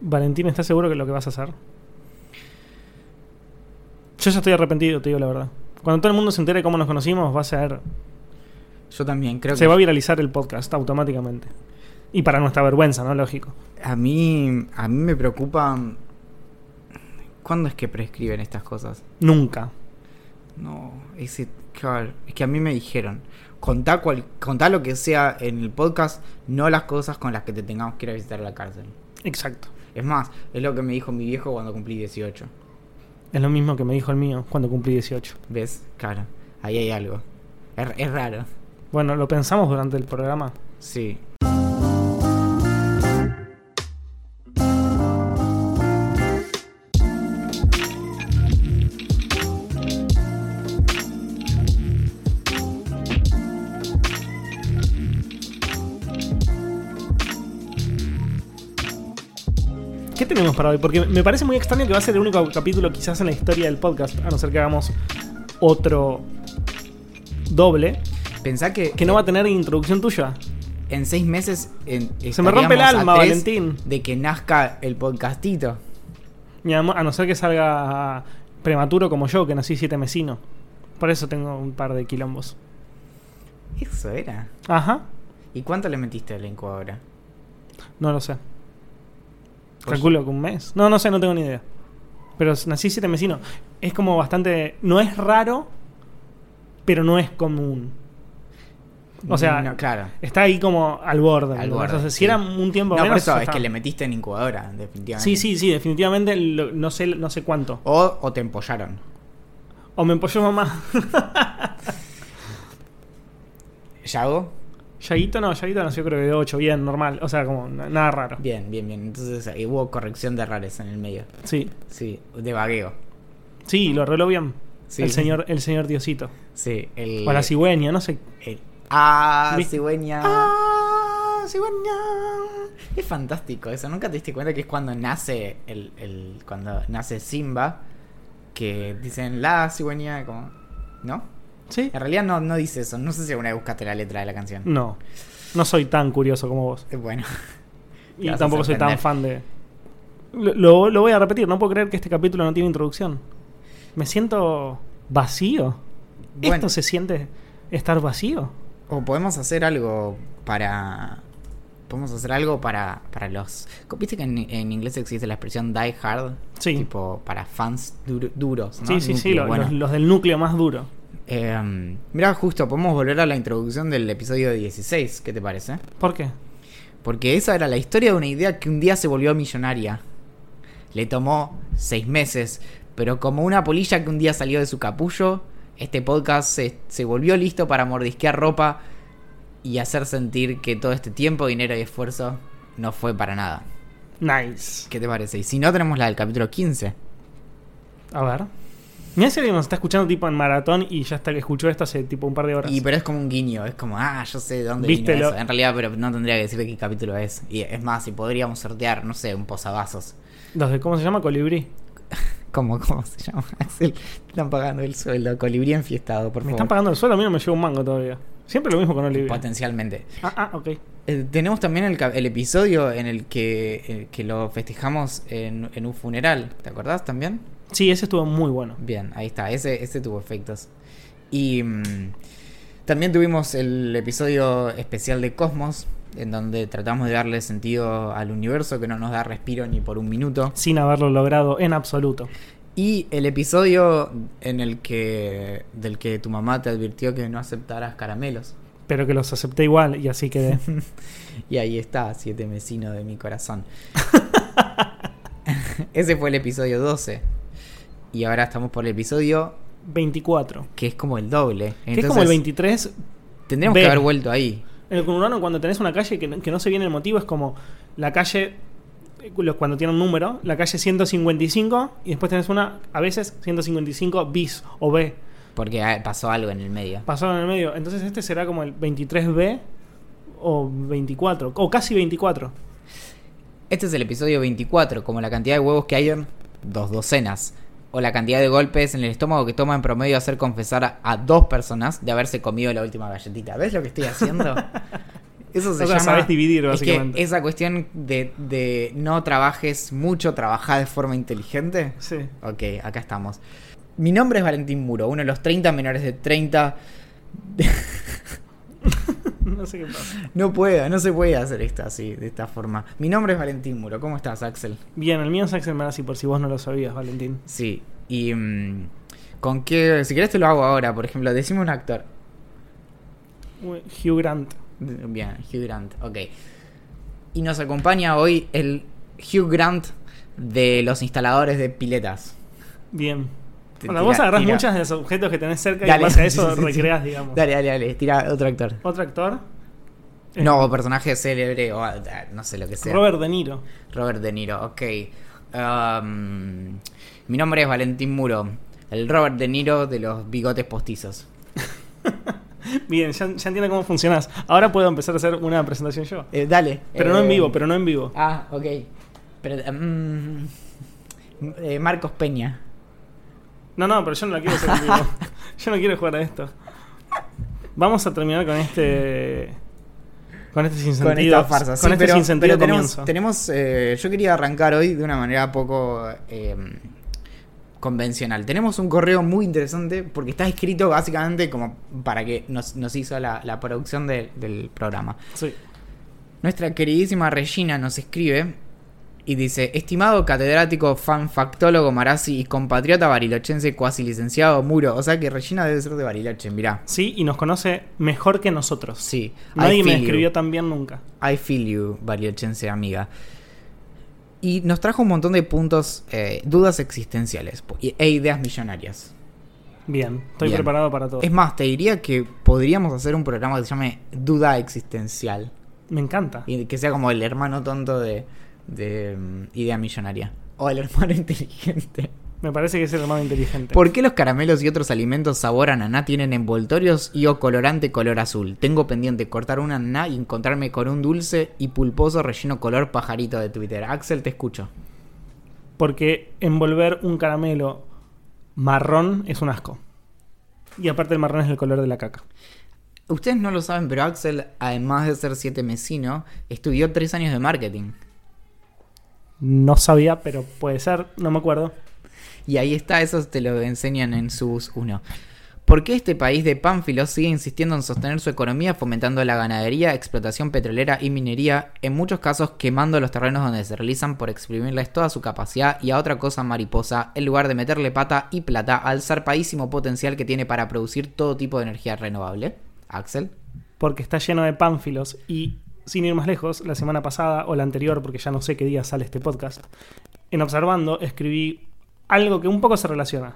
Valentín, ¿estás seguro que es lo que vas a hacer? Yo ya estoy arrepentido, te digo la verdad. Cuando todo el mundo se entere cómo nos conocimos, va a ser. Yo también creo Se que va a viralizar el podcast automáticamente. Y para nuestra vergüenza, ¿no? Lógico. a mí a mí me preocupa ¿Cuándo es que prescriben estas cosas? Nunca. No, ese, claro, es que a mí me dijeron, contá, cual, contá lo que sea en el podcast, no las cosas con las que te tengamos que ir a visitar la cárcel. Exacto. Es más, es lo que me dijo mi viejo cuando cumplí 18. Es lo mismo que me dijo el mío cuando cumplí 18. ¿Ves? Claro, ahí hay algo. Es, es raro. Bueno, lo pensamos durante el programa. Sí. Tenemos para hoy? Porque me parece muy extraño que va a ser el único capítulo quizás en la historia del podcast, a no ser que hagamos otro doble, Pensá que, que no va a tener introducción tuya. en seis meses en- Se me rompe el alma, a Valentín. De que nazca el podcastito. Mi amor, a no ser que salga prematuro como yo, que nací siete mesino. Por eso tengo un par de quilombos. Eso era. Ajá, ¿Y cuánto le metiste al incubadora? no lo sé. Calculo que un mes. No, no sé, no tengo ni idea. Pero nací siete mesino. Es como bastante. No es raro, pero no es común. O sea, No, claro. está ahí como al borde. Al borde, O sea, si sí. era un tiempo No, por menos. eso es está- que le metiste en incubadora, definitivamente. Sí, sí, sí, definitivamente lo- no sé, no sé cuánto. O, o te empollaron. O me empolló mamá. ¿Yago? Yaguito no, Yaguito nació creo que de 8, bien, normal. O sea, como na- nada raro. Bien, bien, bien. Entonces hubo corrección de errores en el medio. Sí, Sí, de vagueo. sí, lo arregló bien. Sí. El señor, el señor Diosito. Sí, el. O la cigüeña, no sé. el- ah, ¿Viste? cigüeña. ¡Ah, cigüeña! Es fantástico eso. Nunca te diste cuenta que es cuando nace el, el cuando nace Simba que dicen la cigüeña como ¿no? ¿Sí? En realidad no, no dice eso. No sé si alguna vez buscaste la letra de la canción. No, no soy tan curioso como vos. Eh, Bueno, Y tampoco soy tan fan de... Lo, lo- voy a repetir, no puedo creer que este capítulo no tiene introducción. Me siento vacío. Bueno. ¿Esto se siente estar vacío? o podemos hacer algo para podemos hacer algo para para los ¿Viste que en, en inglés existe la expresión die hard? Sí. Tipo para fans duro- duros, ¿no? Sí, sí, sí, Núcleo, lo- bueno. los, los del núcleo más duro. Eh, mira, justo, podemos volver a la introducción del episodio 16, ¿qué te parece? ¿Por qué? Porque esa era la historia de una idea que un día se volvió millonaria. Le tomó seis meses, pero como una polilla que un día salió de su capullo, este podcast se, se volvió listo para mordisquear ropa y hacer sentir que todo este tiempo, dinero y esfuerzo no fue para nada. Nice. ¿Qué te parece? Y si no, tenemos la del capítulo 15. A ver. Mira si alguien nos está escuchando tipo en maratón y ya está que escuchó esto hace tipo un par de horas. Y pero es como un guiño, es como, ah, yo sé de dónde ¿Viste vino lo- eso. En realidad, pero no tendría que decir de qué capítulo es. Y es más, si podríamos sortear, no sé, un posavasos. Los de, ¿cómo se llama? Colibrí. ¿Cómo, ¿Cómo se llama? Axel, están pagando el sueldo. Colibrí enfiestado, por Me favor. están pagando el sueldo, a mí no me lleva un mango todavía. Siempre lo mismo con Olivia. Potencialmente. Ah, ah, ok. Eh, tenemos también el, episodio en el que, el que lo festejamos en, en un funeral. ¿Te acordás también? Sí, ese estuvo muy bueno. Bien, ahí está. Ese, ese tuvo efectos. Y mm, también tuvimos el episodio especial de Cosmos, en donde tratamos de darle sentido al universo que no nos da respiro ni por un minuto. Sin haberlo logrado en absoluto. Y el episodio en el que del que tu mamá te advirtió que no aceptaras caramelos. Pero que los acepté igual y así quedé. Y ahí está, siete mesino de mi corazón. Ese fue el episodio 12. Y ahora estamos por el episodio 24. que es como el doble. que es como el 23. Tendríamos B. que haber vuelto ahí. En el conurbano, cuando tenés una calle que, no- que no se viene el motivo, es como la calle. eh, Cuando tiene un número, la calle 155 y después tenés una, a veces 155 bis o B. Porque ah, pasó algo en el medio. Pasaron en el medio. Entonces este será como el 23B o 24. O casi 24. Este es el episodio 24, como la cantidad de huevos que hay en dos docenas. O la cantidad de golpes en el estómago que toma en promedio hacer confesar a, a dos personas de haberse comido la última galletita. ¿Ves lo que estoy haciendo? Eso se O sea, llama. sabes dividir, es que básicamente. esa cuestión de, de no trabajes mucho, trabajar de forma inteligente. Sí. Ok, acá estamos. Mi nombre es Valentín Muro, uno de los 30 menores de 30. No sé qué pasa. No puedo, no se puede hacer esto así, de esta forma. Mi nombre es Valentín Muro, ¿cómo estás, Axel? Bien, el mío es Axel Marazzi, por si vos no lo sabías, Valentín. Sí, y. mm, ¿Con qué? Si querés te lo hago ahora, por ejemplo, decime un actor. Hugh Grant. Bien, Hugh Grant, ok. Y nos acompaña hoy el Hugh Grant de los instaladores de piletas. Bien. Bueno, tira- vos agarrás tira. muchos de los objetos que tenés cerca y Dale. en base a eso recreás, digamos. Dale, dale, dale, tira otro actor. Otro actor. Eh, No, o personaje célebre o ah, no sé lo que sea. Robert De Niro. Robert De Niro, ok. Um, mi nombre es Valentín Muro, el Robert De Niro de los bigotes postizos. Bien, ya, ya entiendo cómo funcionas. Ahora puedo empezar a hacer una presentación yo. Eh, dale. Pero no en eh, vivo, pero no en vivo. Ah, ok. Pero, mm, eh, Marcos Peña. No, no, pero yo no la quiero hacer en vivo. Yo no quiero jugar a esto. Vamos a terminar con este. Con este Con sinsentido. esta farsa. Sí, con este pero, sinsentido pero tenemos, comienzo. tenemos, eh, yo quería arrancar hoy de una manera poco eh, convencional. Tenemos un correo muy interesante porque está escrito básicamente como para que nos, nos hizo la, la producción de- del programa. Sí. Nuestra queridísima Regina nos escribe y dice, estimado catedrático, fanfactólogo Marazzi y compatriota barilochense cuasi licenciado Muro. O sea que Regina debe ser de Bariloche, mirá. Sí, y nos conoce mejor que nosotros. Sí. Nadie me feel you. escribió tan bien nunca. I feel you, barilochense amiga. Y nos trajo un montón de puntos, eh, dudas existenciales e ideas millonarias. Bien, estoy Bien. preparado para todo. Es más, te diría que podríamos hacer un programa que se llame Duda Existencial. Me encanta. Y que sea como el hermano tonto de, de mm, idea millonaria. O el hermano inteligente. Me parece que es el hermano inteligente. ¿Por qué los caramelos y otros alimentos sabor ananá tienen envoltorios y o colorante color azul? Tengo pendiente cortar un ananá y encontrarme con un dulce y pulposo relleno color pajarito de Twitter. Axel, te escucho. Porque envolver un caramelo marrón es un asco. Y aparte el marrón es el color de la caca. Ustedes no lo saben, pero Axel, además de ser siete mesino, estudió tres años de marketing. No sabía, pero puede ser, no me acuerdo. Y ahí está, eso te lo enseñan en sus 1. ¿Por qué este país de pánfilos sigue insistiendo en sostener su economía fomentando la ganadería, explotación petrolera y minería, en muchos casos quemando los terrenos donde se realizan por exprimirles toda su capacidad y a otra cosa mariposa, en lugar de meterle pata y plata al zarpadísimo potencial que tiene para producir todo tipo de energía renovable? Axel. Porque está lleno de pánfilos. Y sin ir más lejos, la semana pasada o la anterior, porque ya no sé qué día sale este podcast, en Observando escribí algo que un poco se relaciona.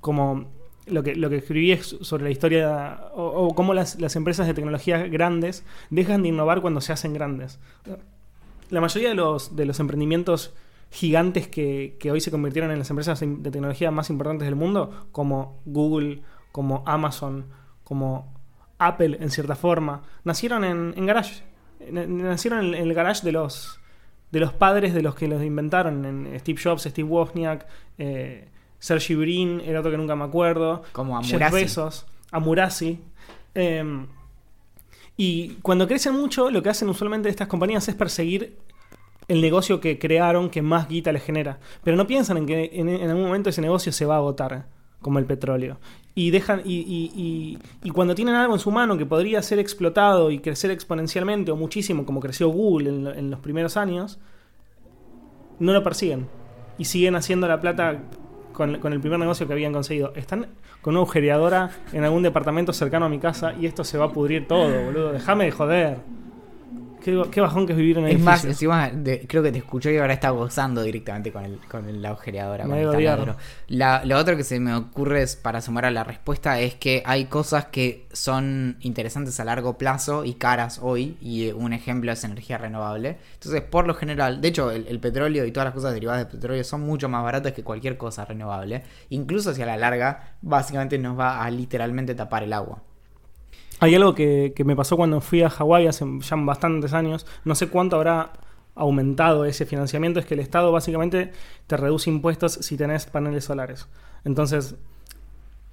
Como lo que, lo que escribí es sobre la historia o, cómo las, las empresas de tecnología grandes dejan de innovar cuando se hacen grandes. La mayoría de los, de los emprendimientos gigantes que, que hoy se convirtieron en las empresas de tecnología más importantes del mundo, como Google, como Amazon, como Apple en cierta forma, nacieron en, en garage. Nacieron en, el garage de los, de los padres de los que los inventaron. En Steve Jobs, Steve Wozniak, eh, Sergey Brin, el otro que nunca me acuerdo. Como Jeff Amurasi. Bezos, Amurasi. Eh, y cuando crecen mucho, lo que hacen usualmente estas compañías es perseguir el negocio que crearon que más guita les genera. Pero no piensan en que en, en algún momento ese negocio se va a agotar, como el petróleo. Y dejan. Y, y- y- cuando tienen algo en su mano que podría ser explotado y crecer exponencialmente o muchísimo, como creció Google en los primeros años, no lo persiguen. Y siguen haciendo la plata con, con el primer negocio que habían conseguido. Están con una agujereadora en algún departamento cercano a mi casa y esto se va a pudrir todo, boludo. Déjame de joder. Qué, qué bajón que es vivir en Es más, encima de- creo que te escuchó y ahora está gozando directamente con, el, con el- la agujereadora. Me con el. La, lo otro que se me ocurre es, para sumar a la respuesta es que hay cosas que son interesantes a largo plazo y caras hoy, y un ejemplo es energía renovable. Entonces, por lo general, de hecho, el, el petróleo y todas las cosas derivadas del petróleo son mucho más baratas que cualquier cosa renovable. Incluso si a la larga, básicamente nos va a literalmente tapar el agua. Hay algo que, que me pasó cuando fui a Hawái hace ya bastantes años. No sé cuánto habrá aumentado ese financiamiento. Es que el Estado básicamente te reduce impuestos si tenés paneles solares. Entonces,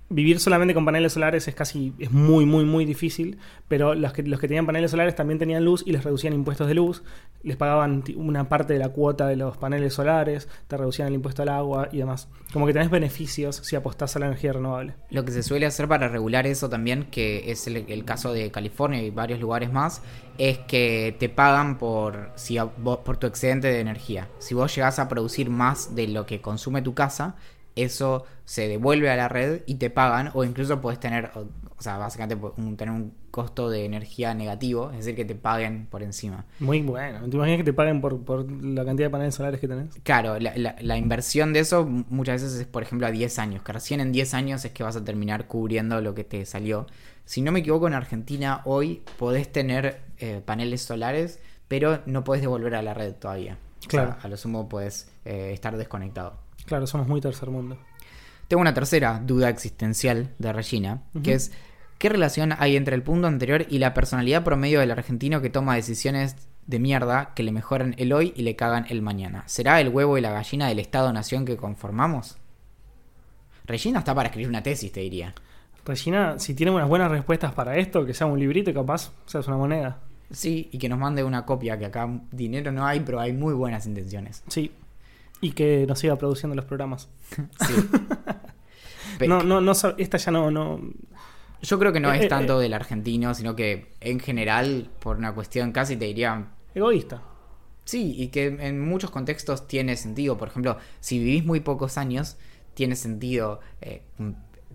vivir solamente con paneles solares es casi, es muy, muy, muy difícil, pero los que, los que tenían paneles solares también tenían luz y les reducían impuestos de luz, les pagaban una parte de la cuota de los paneles solares, te reducían el impuesto al agua y demás. Como que tenés beneficios si apostás a la energía renovable. Lo que se suele hacer para regular eso también, que es el, caso de California y varios lugares más, es que te pagan por, si por tu excedente de energía. Si vos llegás a producir más de lo que consume tu casa, eso se devuelve a la red y te pagan, o incluso puedes tener, o, o sea, básicamente un- tener un costo de energía negativo, es decir, que te paguen por encima. Muy bueno. ¿Te imaginas que te paguen por, por la cantidad de paneles solares que tenés? Claro, la, la- la inversión de eso muchas veces es, por ejemplo, a 10 años, que recién en 10 años es que vas a terminar cubriendo lo que te salió. Si no me equivoco, en Argentina hoy podés tener eh, paneles solares, pero no podés devolver a la red todavía. O sea, Claro. a lo sumo puedes eh, estar desconectado. Claro, somos muy tercer mundo. Tengo una tercera duda existencial de Regina, que es ¿qué relación hay entre el punto anterior y la personalidad promedio del argentino que toma decisiones de mierda que le mejoran el hoy y le cagan el mañana? ¿Será el huevo y la gallina del Estado-nación que conformamos? Regina está para escribir una tesis, te diría. Regina, si tiene unas buenas respuestas para esto, que sea un librito y capaz, o sea, es una moneda. Sí, y que nos mande una copia, que acá dinero no hay, pero hay muy buenas intenciones. Sí. Y que nos siga produciendo los programas. Sí. No, no, no, esta ya no, no. Yo creo que no Eh, es eh, tanto del argentino, sino que en general, por una cuestión casi te diría Egoísta. Sí, y que en muchos contextos tiene sentido. Por ejemplo, si vivís muy pocos años, tiene sentido eh,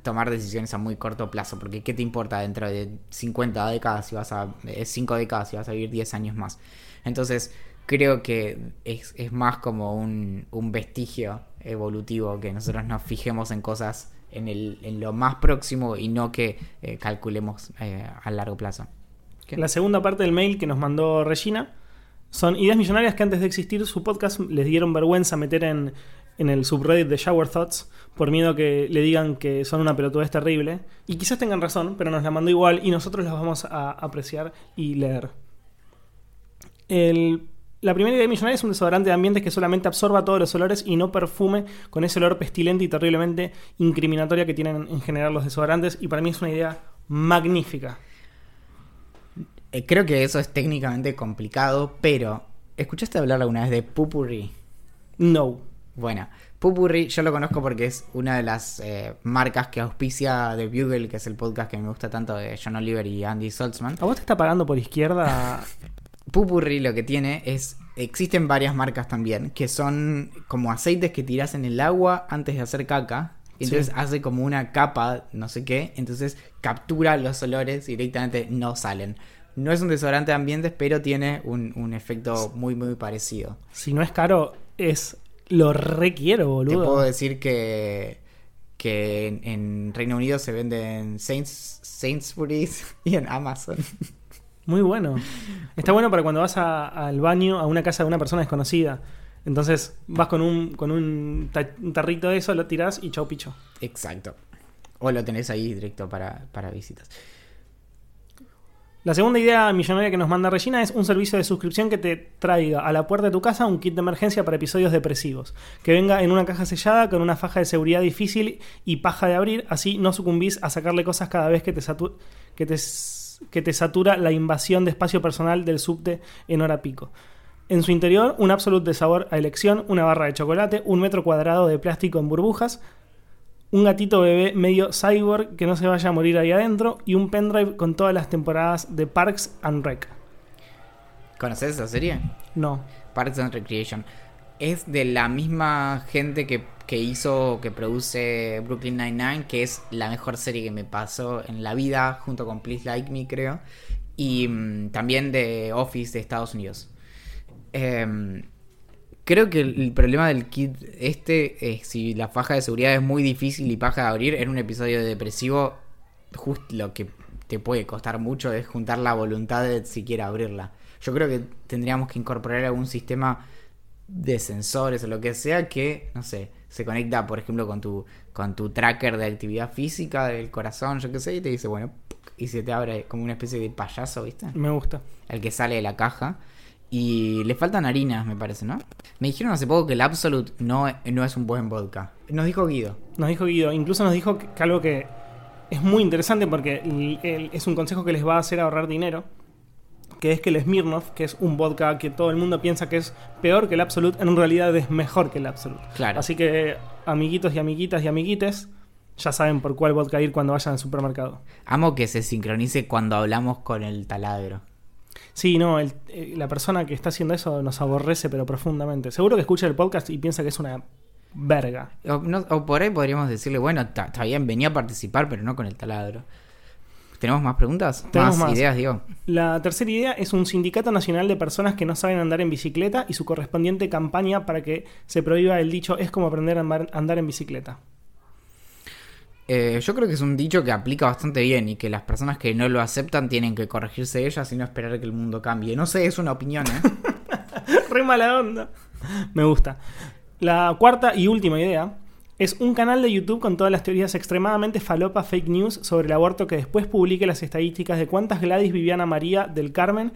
tomar decisiones a muy corto plazo. Porque ¿qué te importa dentro de 50 décadas si vas a... 5 décadas si vas a vivir 10 años más? Entonces, creo que es, es más como un, un vestigio evolutivo que nosotros nos fijemos en cosas en, el, en lo más próximo y no que eh, calculemos eh, a largo plazo. La segunda parte del mail que nos mandó Regina son ideas millonarias que antes de existir su podcast les dieron vergüenza meter en, en el subreddit de Shower Thoughts por miedo que le digan que son una pelotudez terrible. Y quizás tengan razón, pero nos la mandó igual y nosotros las vamos a apreciar y leer. El- la primera idea millonaria es un desodorante de ambientes que solamente absorba todos los olores y no perfume con ese olor pestilente y terriblemente incriminatoria que tienen en general los desodorantes. Y para mí es una idea magnífica. Eh, creo que eso es técnicamente complicado, pero ¿escuchaste hablar alguna vez de Pupurri? No. Bueno, Pupurri yo lo conozco porque es una de las eh, marcas que auspicia The Bugle, que es el podcast que me gusta tanto de John Oliver y Andy Saltzman. ¿A vos te está pagando por izquierda? Pupurri lo que tiene es. Existen varias marcas también, que son como aceites que tiras en el agua antes de hacer caca. y Entonces Sí. hace como una capa, no sé qué. Entonces captura los olores y directamente no salen. No es un desodorante de ambientes, pero tiene un, un efecto muy, muy parecido. si no es caro, es. Lo requiero, Te boludo. puedo decir que, que en, en Reino Unido se vende en Saints, Sainsbury's y en Amazon. Muy bueno. Está bueno para cuando vas a- al baño a una casa de una persona desconocida. Entonces vas con un, con un, ta- un tarrito de eso, lo tirás y chau picho. Exacto. O lo tenés ahí directo para, para visitas. La segunda idea millonaria que nos manda Regina es un servicio de suscripción que te traiga a la puerta de tu casa un kit de emergencia para episodios depresivos. Que venga en una caja sellada con una faja de seguridad difícil y paja de abrir, así no sucumbís a sacarle cosas cada vez que te, satu- que te, s- que te satura la invasión de espacio personal del subte en hora pico. En su interior, un absolute de sabor a elección, una barra de chocolate, un metro cuadrado de plástico en burbujas, un gatito bebé medio cyborg que no se vaya a morir ahí adentro y un pendrive con todas las temporadas de Parks and Rec. ¿Conoces esa serie? No. Parks and Recreation. Es de la misma gente que, que hizo, que produce Brooklyn Nine-Nine, que es la mejor serie que me pasó en la vida, junto con Please Like Me, creo. Y mm, también de Office de Estados Unidos. Em, creo que el, problema del kit este es si la faja de seguridad es muy difícil y paja de abrir. En un episodio depresivo, justo lo que te puede costar mucho es juntar la voluntad de siquiera abrirla. Yo creo que tendríamos que incorporar algún sistema de sensores o lo que sea que, no sé, se conecta, por ejemplo, con tu, con tu tracker de actividad física del corazón, yo qué sé, y te dice, bueno, y se te abre como una especie de payaso, ¿viste? Me gusta. El que sale de la caja. Y le faltan harinas, me parece, ¿no? Me dijeron hace poco que el Absolute no, no es un buen vodka. Nos dijo Guido. Nos dijo Guido, incluso nos dijo que, que algo que es muy interesante porque el- el- es un consejo que les va a hacer ahorrar dinero. Que es que el Smirnoff, que es un vodka que todo el mundo piensa que es peor que el Absolute, en realidad es mejor que el Absolute. Claro. Así que, amiguitos y amiguitas y amiguites, ya saben por cuál vodka ir cuando vayan al supermercado. Amo que se sincronice cuando hablamos con el taladro. Sí, no, el- eh, la persona que está haciendo eso nos aborrece, pero profundamente. Seguro que escucha el podcast y piensa que es una verga. O, no- o por ahí podríamos decirle, bueno, está bien, venía a participar, pero no con el taladro. ¿Tenemos más preguntas? Tenemos más, más. ideas, digo. La tercera idea es un sindicato nacional de personas que no saben andar en bicicleta y su correspondiente campaña para que se prohíba el dicho es como aprender a andar- andar en bicicleta. Eh, yo creo que es un dicho que aplica bastante bien y que las personas que no lo aceptan tienen que corregirse ellas y no esperar que el mundo cambie. No sé, es una opinión, ¿eh? Re mala onda. Me gusta. La cuarta y última idea es un canal de YouTube con todas las teorías extremadamente falopa fake news sobre el aborto que después publique las estadísticas de cuántas Gladys, Viviana María del Carmen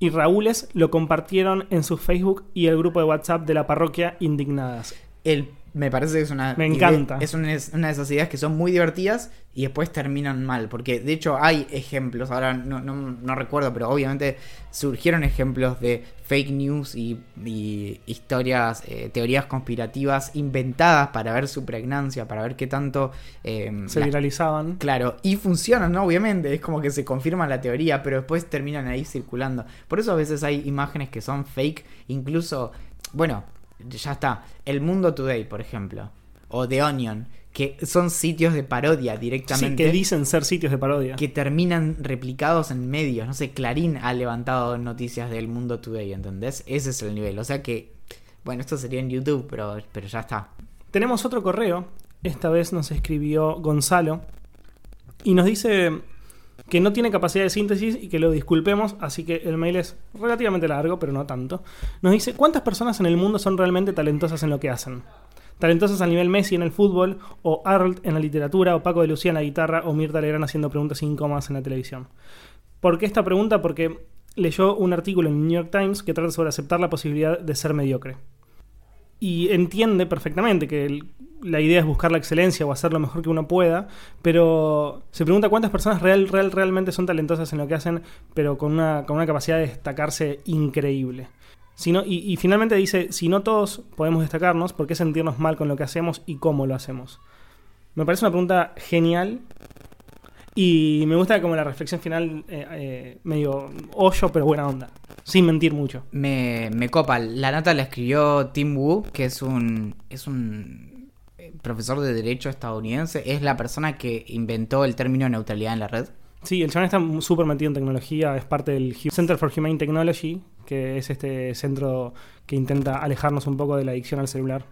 y Raúles lo compartieron en su Facebook y el grupo de WhatsApp de la parroquia Indignadas. El, me parece que es una. Me idea- encanta. es una, de esas ideas que son muy divertidas y después terminan mal. Porque de hecho hay ejemplos, ahora no, no, no recuerdo, pero obviamente surgieron ejemplos de fake news y, y historias, eh, teorías conspirativas inventadas para ver su pregnancia, para ver qué tanto. eh, Se viralizaban. Claro, y funcionan, ¿no? Obviamente, es como que se confirma la teoría, pero después terminan ahí circulando. Por eso a veces hay imágenes que son fake, incluso, bueno, ya está, El Mundo Today, por ejemplo, o The Onion, que son sitios de parodia Sí, directamente. que dicen ser sitios de parodia. que terminan replicados en medios. No sé, Clarín ha levantado noticias del Mundo Today, ¿entendés? Ese es el nivel. O sea que, bueno, esto sería en YouTube, pero, pero ya está. Tenemos otro correo. Esta vez nos escribió Gonzalo. Y nos dice que no tiene capacidad de síntesis y que lo disculpemos. Así que el mail es relativamente largo, pero no tanto. Nos dice: ¿Cuántas personas en el mundo son realmente talentosas en lo que hacen? Talentosas al nivel Messi en el fútbol, o Arlt en la literatura, o Paco de Lucía en la guitarra, o Mirta Legrand haciendo preguntas incómodas en la televisión. ¿Por qué esta pregunta? Porque leyó un artículo en el New York Times que trata sobre aceptar la posibilidad de ser mediocre y entiende perfectamente que el- la idea es buscar la excelencia o hacer lo mejor que uno pueda, pero se pregunta cuántas personas real, real, realmente son talentosas en lo que hacen, pero con una, con una capacidad de destacarse increíble. Y, finalmente dice, si no todos podemos destacarnos, ¿por qué sentirnos mal con lo que hacemos y cómo lo hacemos? Me parece una pregunta genial y me gusta como la reflexión final, eh, eh, medio hoyo, pero buena onda, sin mentir mucho. Me, me copa. La nota la escribió Tim Wu, que es un, es un profesor de derecho estadounidense. Es la persona que inventó el término neutralidad en la red. Sí, el chabón está súper metido en tecnología, es parte del Center for Humane Technology, que es este centro que intenta alejarnos un poco de la adicción al celular.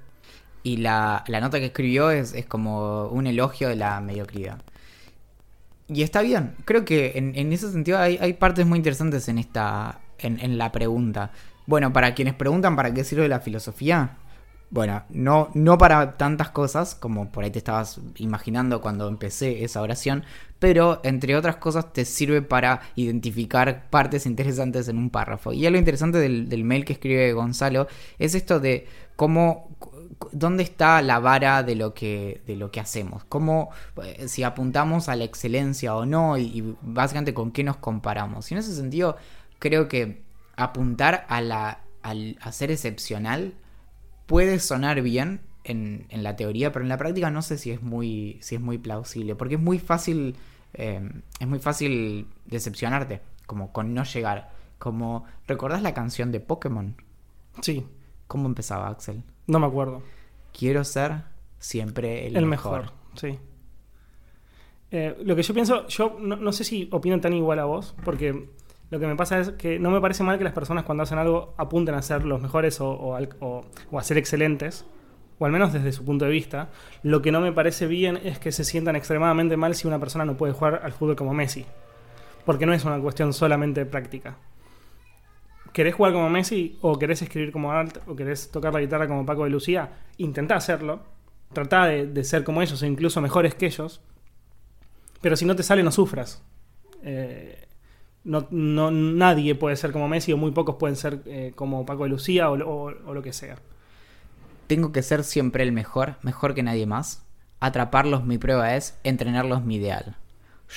Y la, la nota que escribió es, es como un elogio de la mediocridad. Y está bien. Creo que en, en ese sentido hay, hay partes muy interesantes en esta. En, en la pregunta. Bueno, para quienes preguntan para qué sirve la filosofía. Bueno, no, no para tantas cosas como por ahí te estabas imaginando cuando empecé esa oración, pero entre otras cosas te sirve para identificar partes interesantes en un párrafo. Y algo interesante del, del mail que escribe Gonzalo es esto de cómo dónde está la vara de lo que de lo que hacemos cómo eh, si apuntamos a la excelencia o no y, y básicamente con qué nos comparamos y en ese sentido creo que apuntar a la al a ser excepcional puede sonar bien en, en la teoría pero en la práctica no sé si es muy si es muy plausible porque es muy fácil eh, es muy fácil decepcionarte como con no llegar como recordás la canción de Pokémon Sí, cómo empezaba Axel no me acuerdo. Quiero ser siempre el, El, mejor. sí. Eh, lo que yo pienso, yo no, no sé si opino tan igual a vos, porque lo que me pasa es que no me parece mal que las personas cuando hacen algo apunten a ser los mejores o, a ser excelentes, o al menos desde su punto de vista. Lo que no me parece bien es que se sientan extremadamente mal si una persona no puede jugar al fútbol como Messi, porque no es una cuestión solamente práctica. ¿Querés jugar como Messi o querés escribir como Art o querés tocar la guitarra como Paco de Lucía? Intentá hacerlo. Tratá de, de ser como ellos o incluso mejores que ellos. Pero si no te sale, no sufras. Eh, no, no- nadie puede ser como Messi o muy pocos pueden ser eh, como Paco de Lucía o, o lo que sea. Tengo que ser siempre el mejor, mejor que nadie más. Atraparlos mi prueba es, entrenarlos mi ideal.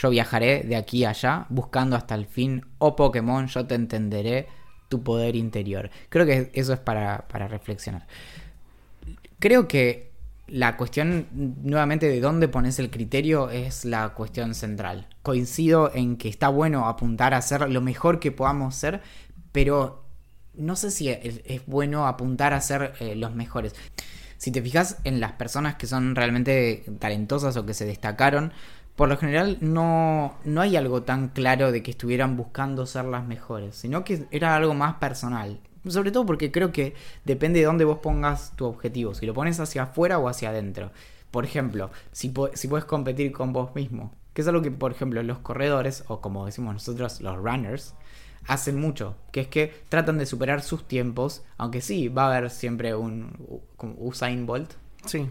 Yo viajaré de aquí a allá, buscando hasta el fin. Oh Pokémon, yo te entenderé tu poder interior. Creo que eso es para, para reflexionar. Creo que la cuestión, nuevamente, de dónde pones el criterio es la cuestión central. Coincido en que está bueno apuntar a ser lo mejor que podamos ser, pero no sé si es, bueno apuntar a ser eh, los mejores. Si te fijas en las personas que son realmente talentosas o que se destacaron, por lo general no, no hay algo tan claro de que estuvieran buscando ser las mejores, sino que era algo más personal. Sobre todo porque creo que depende de dónde vos pongas tu objetivo, si lo pones hacia afuera o hacia adentro. Por ejemplo, si, si puedes competir con vos mismo, que es algo que, por ejemplo, los corredores, o como decimos nosotros, los runners, hacen mucho, que es que tratan de superar sus tiempos, aunque sí, va a haber siempre un, un Usain Bolt. Sí.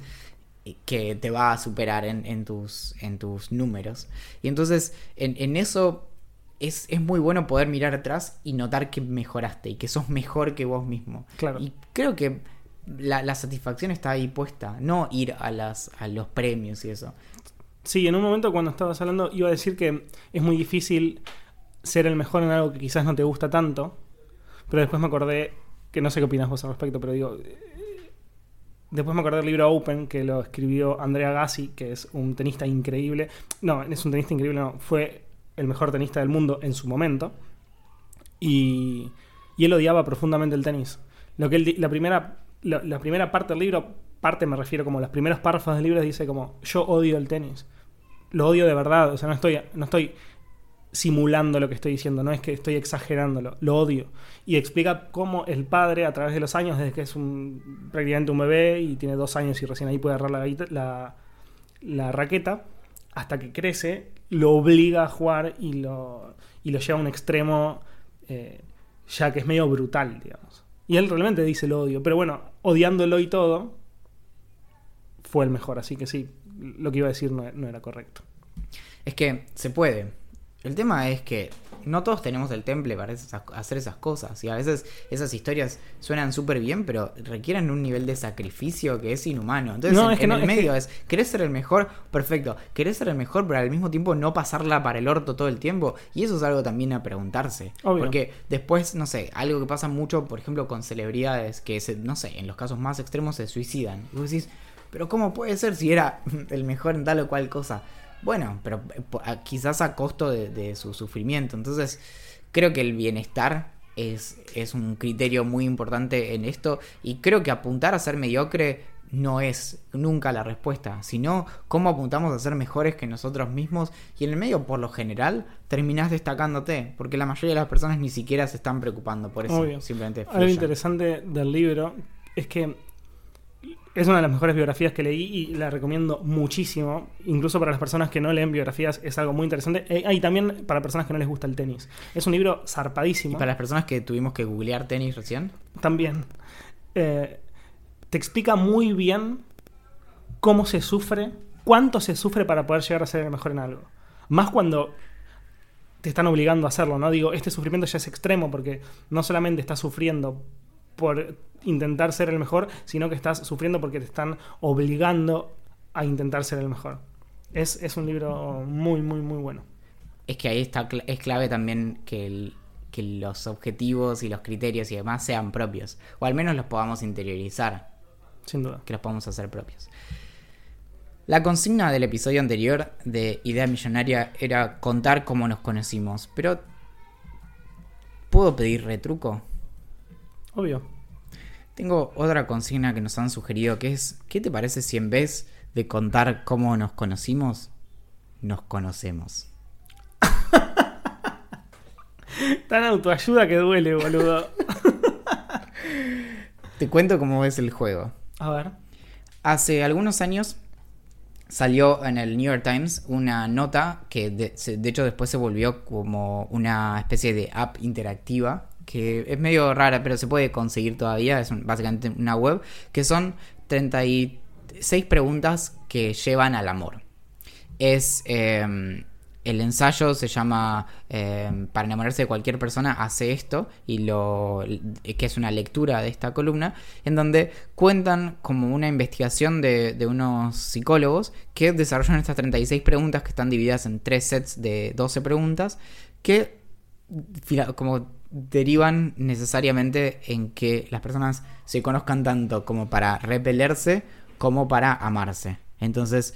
Que te va a superar en, en tus, en tus números. Y entonces, en, en eso es, es, muy bueno poder mirar atrás y notar que mejoraste y que sos mejor que vos mismo. Claro. Y creo que la, la, satisfacción está ahí puesta, no ir a, las, a los premios y eso. Sí, en un momento cuando estabas hablando iba a decir que es muy difícil ser el mejor en algo que quizás no te gusta tanto, pero después me acordé, que no sé qué opinas vos al respecto, pero digo, después me acordé del libro Open que lo escribió Andrea Gassi, que es un tenista increíble, no, es un tenista increíble, no, fue el mejor tenista del mundo en su momento, y, y él odiaba profundamente el tenis. Lo que él, la, primera, la, primera parte del libro, parte me refiero como las primeros párrafos del libro, dice como, yo odio el tenis. Lo odio de verdad, o sea, no estoy, no estoy simulando lo que estoy diciendo, no es que estoy exagerándolo, lo odio. Y explica cómo el padre, a través de los años, desde que es un, prácticamente un bebé y tiene dos años y recién ahí puede agarrar la, la, la raqueta, hasta que crece, lo obliga a jugar y lo, y lo lleva a un extremo eh, ya que es medio brutal, digamos. Y él realmente dice lo odio, pero bueno, odiándolo y todo, fue el mejor, así que sí, lo que iba a decir no, no era correcto. Es que se puede, el tema es que no todos tenemos el temple para esas, hacer esas cosas. Y a veces esas historias suenan súper bien, pero requieren un nivel de sacrificio que es inhumano. Entonces, No, en, es que en no, el es medio que- es, ¿querés ser el mejor? Perfecto. ¿Querés ser el mejor, pero al mismo tiempo no pasarla para el orto todo el tiempo? Y eso es algo también a preguntarse. Obvio. Porque después, no sé, algo que pasa mucho, por ejemplo, con celebridades que, se, no sé, en los casos más extremos se suicidan. Y vos decís, pero ¿cómo puede ser si era el mejor en tal o cual cosa? Bueno, pero eh, po- a- quizás a costo de, de su sufrimiento. Entonces, creo que el bienestar es, es un criterio muy importante en esto. Y creo que apuntar a ser mediocre no es nunca la respuesta, sino cómo apuntamos a ser mejores que nosotros mismos. Y en el medio, por lo general, terminás destacándote, porque la mayoría de las personas ni siquiera se están preocupando por eso. Obvio. Simplemente Algo interesante del libro es que es una de las mejores biografías que leí y la recomiendo muchísimo. Incluso para las personas que no leen biografías es algo muy interesante. Eh, ah, y también para personas que no les gusta el tenis. Es un libro Y zarpadísimo. para las personas que tuvimos que googlear tenis recién, También. Eh, te explica muy bien cómo se sufre, cuánto se sufre para poder llegar a ser el mejor en algo. Más cuando te están obligando a hacerlo, ¿no? Digo, este sufrimiento ya es extremo porque no solamente estás sufriendo por intentar ser el mejor, sino que estás sufriendo porque te están obligando a intentar ser el mejor. Es, es un libro muy, muy, muy bueno. es que ahí está es clave también que, el- que los objetivos y los criterios y demás sean propios. O al menos los podamos interiorizar, Sin duda. que los podamos hacer propios. La consigna del episodio anterior de Idea Millonaria era contar cómo nos conocimos, pero ¿puedo pedir retruco? Obvio. Tengo otra consigna que nos han sugerido que es, ¿qué te parece si en vez de contar cómo nos conocimos, nos conocemos? Tan autoayuda que duele, boludo. Te cuento cómo es el juego. A ver. Hace algunos años salió en el New York Times una nota que de, de hecho después se volvió como una especie de app interactiva que es medio rara pero se puede conseguir todavía, es básicamente una web que son 36 preguntas que llevan al amor. Es, eh, el ensayo se llama eh, Para enamorarse de cualquier persona, hace esto, y lo que es una lectura de esta columna, en donde cuentan como una investigación de, de unos psicólogos que desarrollan estas 36 preguntas que están divididas en tres sets de 12 preguntas, que como derivan necesariamente en que las personas se conozcan tanto como para repelerse como para amarse. Entonces,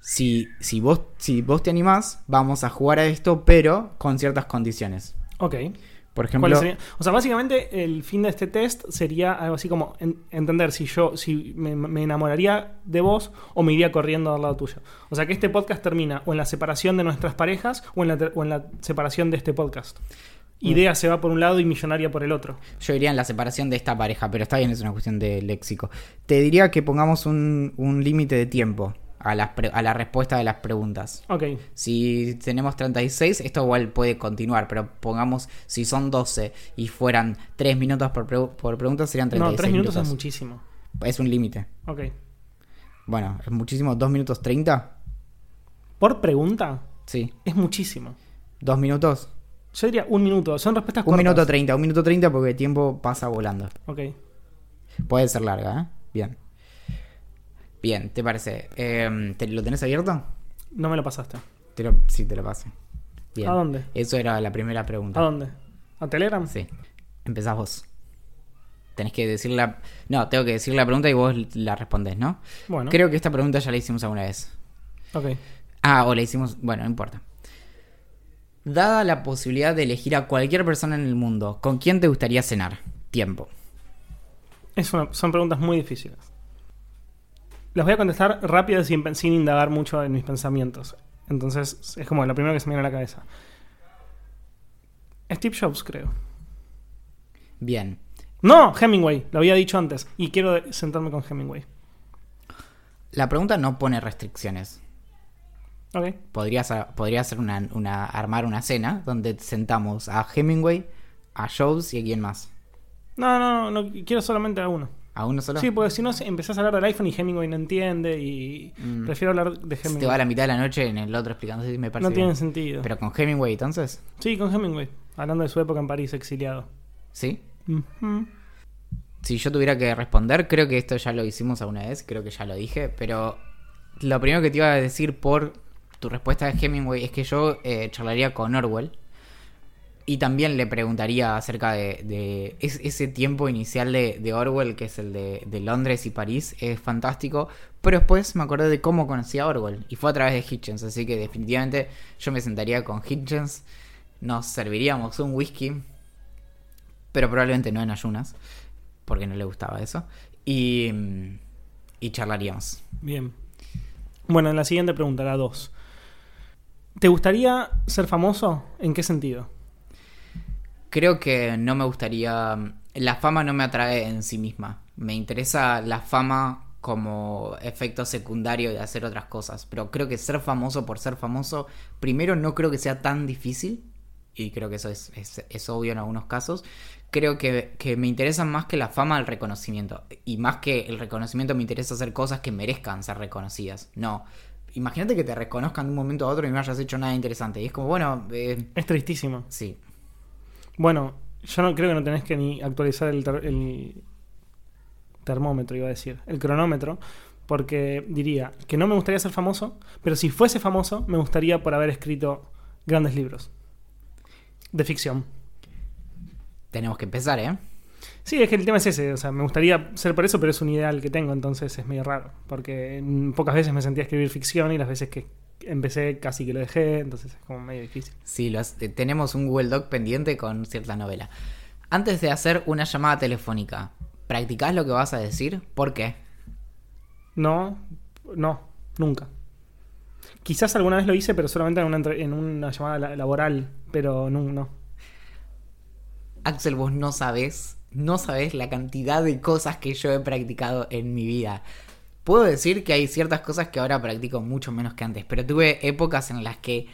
si, si, vos, si vos te animás, vamos a jugar a esto, pero con ciertas condiciones. Ok. Por ¿Cuáles ejemplo? O sea, básicamente el fin de este test sería algo así como en- entender si yo si me, me enamoraría de vos o me iría corriendo al lado tuyo. O sea, que este podcast termina o en la separación de nuestras parejas o en la, o en la separación de este podcast. Idea se va por un lado y millonaria por el otro. yo iría en la separación de esta pareja, pero está bien, es una cuestión de léxico. Te diría que pongamos un, un límite de tiempo a, las a la respuesta de las preguntas. Ok. Si tenemos 36, esto igual puede continuar, pero pongamos, si son 12 y fueran 3 minutos por, pre- por pregunta, serían 36 No, tres minutos, minutos. es muchísimo. Es un límite. Ok. Bueno, es muchísimo. ¿2 minutos 30? Por pregunta, Sí. es muchísimo. ¿2 minutos? Yo diría un minuto. Son respuestas Un cortas. minuto 30, un minuto 30 porque el tiempo pasa volando. Ok. Puede ser larga, ¿eh? Bien. Bien, ¿te parece? Eh, ¿te, ¿Lo tenés abierto? No me lo pasaste. Te lo, sí, te lo pasé. Bien. ¿A dónde? Eso era la primera pregunta. ¿A dónde? ¿A Telegram? Sí. Empezás vos. Tenés que decir la... No, tengo que decir la pregunta y vos la respondés, ¿no? Bueno. Creo que esta pregunta ya la hicimos alguna vez. Ok. Ah, o la hicimos... Bueno, no importa. Dada la posibilidad de elegir a cualquier persona en el mundo, ¿con quién te gustaría cenar? Tiempo. Es una- son preguntas muy difíciles. Las voy a contestar rápido sin, sin indagar mucho en mis pensamientos. Entonces, es como lo primero que se me viene a la cabeza. Steve Jobs, creo. Bien. No, Hemingway, lo había dicho antes. Y quiero sentarme con Hemingway. La pregunta no pone restricciones. Ok. Podría ser, podría ser una, una- armar una cena donde sentamos a Hemingway, a Jobs y a quién más. No, no, no, quiero solamente a uno. ¿A uno solo? Sí, porque si no empezás a hablar del iPhone y Hemingway no entiende y Mm. prefiero hablar de Se te va a Hemingway. la mitad de la noche en el otro explicando, sí, me parece No tiene bien. sentido. Pero con Hemingway entonces, Sí, con Hemingway. Hablando de su época en París, exiliado. ¿sí? Si yo tuviera que responder, creo que esto ya lo hicimos alguna vez, creo que ya lo dije, pero lo primero que te iba a decir por tu respuesta de Hemingway es que yo eh, charlaría con Orwell y también le preguntaría acerca de, de es- ese tiempo inicial de, Orwell, que es el de, Londres y París, es fantástico, pero después me acordé de cómo conocí a Orwell y fue a través de Hitchens, así que definitivamente yo me sentaría con Hitchens, nos serviríamos un whisky, pero probablemente no en ayunas porque no le gustaba eso. Y, charlaríamos. Bien. Bueno, la siguiente pregunta, la 2. ¿Te gustaría ser famoso? ¿En qué sentido? Creo que no me gustaría... La fama no me atrae en sí misma. Me interesa la fama como efecto secundario de hacer otras cosas. Pero creo que ser famoso por ser famoso, primero no creo que sea tan difícil. Y creo que eso es, obvio en algunos casos. Creo que, que me interesan más que la fama el reconocimiento. Y más que el reconocimiento me interesa hacer cosas que merezcan ser reconocidas. No. Imagínate que te reconozcan de un momento a otro y no hayas hecho nada interesante. Y es como, bueno, eh, Es tristísimo. sí. Bueno, yo no creo que no tenés que ni actualizar el, ter- el termómetro, iba a decir, el cronómetro, porque diría que no me gustaría ser famoso, pero si fuese famoso, me gustaría por haber escrito grandes libros de ficción. Tenemos que empezar, ¿eh? Sí, es que el tema es ese, o sea, me gustaría ser por eso, pero es un ideal que tengo, entonces es medio raro, porque pocas veces me sentía a escribir ficción y las veces que empecé casi que lo dejé, entonces es como medio difícil. Sí, tenemos un Google Doc pendiente con cierta novela. Antes de hacer una llamada telefónica, ¿practicás lo que vas a decir? ¿Por qué? No, no, nunca. Quizás alguna vez lo hice, pero solamente en una, entre- en una llamada la- laboral, pero no, no. Axel, vos no sabés, no sabés la cantidad de cosas que yo he practicado en mi vida. Puedo decir que hay ciertas cosas que ahora practico mucho menos que antes, pero tuve épocas en las que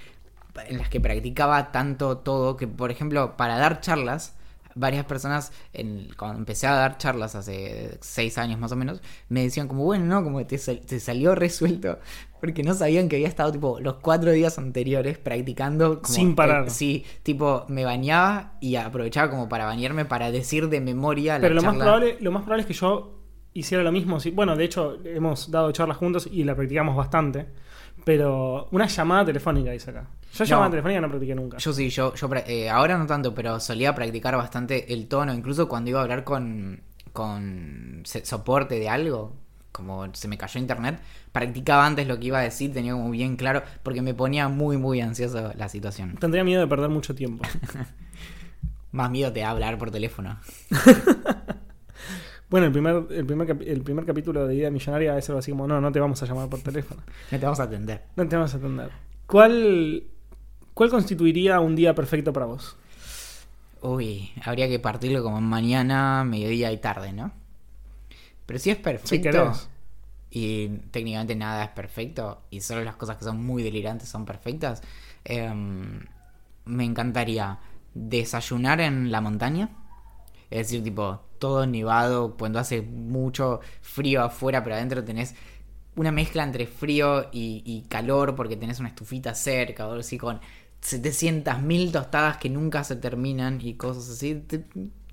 en las que practicaba tanto todo que, por ejemplo, para dar charlas, varias personas, en, cuando empecé a dar charlas hace seis años más o menos, me decían como, bueno, no, como te salió resuelto, porque no sabían que había estado tipo los cuatro días anteriores practicando. como, Sin parar. eh, sí, tipo, me bañaba y aprovechaba como para bañarme para decir de memoria la Pero lo más, charla. probable, lo más probable es que yo hiciera lo mismo. Bueno, de hecho, hemos dado charlas juntos y la practicamos bastante. Pero una llamada telefónica dice acá. Yo No. llamada telefónica no practiqué nunca. Yo sí, yo, yo eh, ahora no tanto, pero solía practicar bastante el tono, incluso cuando iba a hablar con, con soporte de algo, como se me cayó internet, practicaba antes lo que iba a decir, tenía como bien claro, porque me ponía muy, muy ansioso la situación. Tendría miedo de perder mucho tiempo. Más miedo te da hablar por teléfono. Bueno, el primer, el, primer el primer capítulo de Idea Millonaria es algo así como, no, no te vamos a llamar por teléfono. No te vamos a atender. No te vamos a atender. ¿Cuál, ¿Cuál constituiría un día perfecto para vos? Uy, habría que partirlo como mañana, mediodía y tarde, ¿no? Pero si es perfecto y técnicamente nada es perfecto y solo las cosas que son muy delirantes son perfectas, em, me encantaría desayunar en la montaña. Es decir, tipo, todo nevado, cuando hace mucho frío afuera, pero adentro tenés una mezcla entre frío y, y calor porque tenés una estufita cerca o así con 700.000 tostadas que nunca se terminan y cosas así.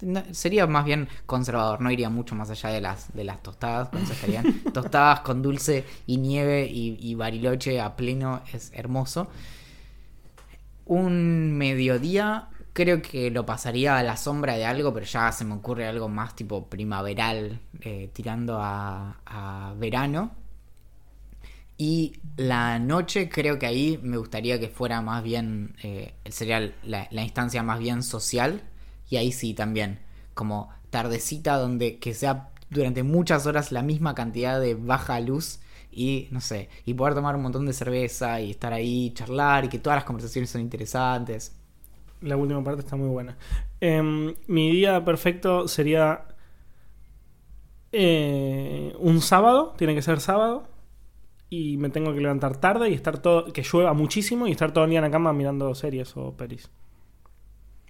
No- sería más bien conservador, no iría mucho más allá de las, de las tostadas. con eso estarían tostadas con dulce y nieve y, y bariloche a pleno, es hermoso. Un mediodía creo que lo pasaría a la sombra de algo, pero ya se me ocurre algo más tipo primaveral, eh, tirando a, a verano. Y la noche creo que ahí me gustaría que fuera más bien, eh, sería la, la instancia más bien social. Y ahí sí también, como tardecita donde que sea durante muchas horas la misma cantidad de baja luz y no sé, y poder tomar un montón de cerveza y estar ahí, charlar y que todas las conversaciones son interesantes. La última parte está muy buena. Em, mi día perfecto sería eh, un sábado, tiene que ser sábado, y me tengo que levantar tarde y estar todo, que llueva muchísimo y estar todo el día en la cama mirando series o pelis.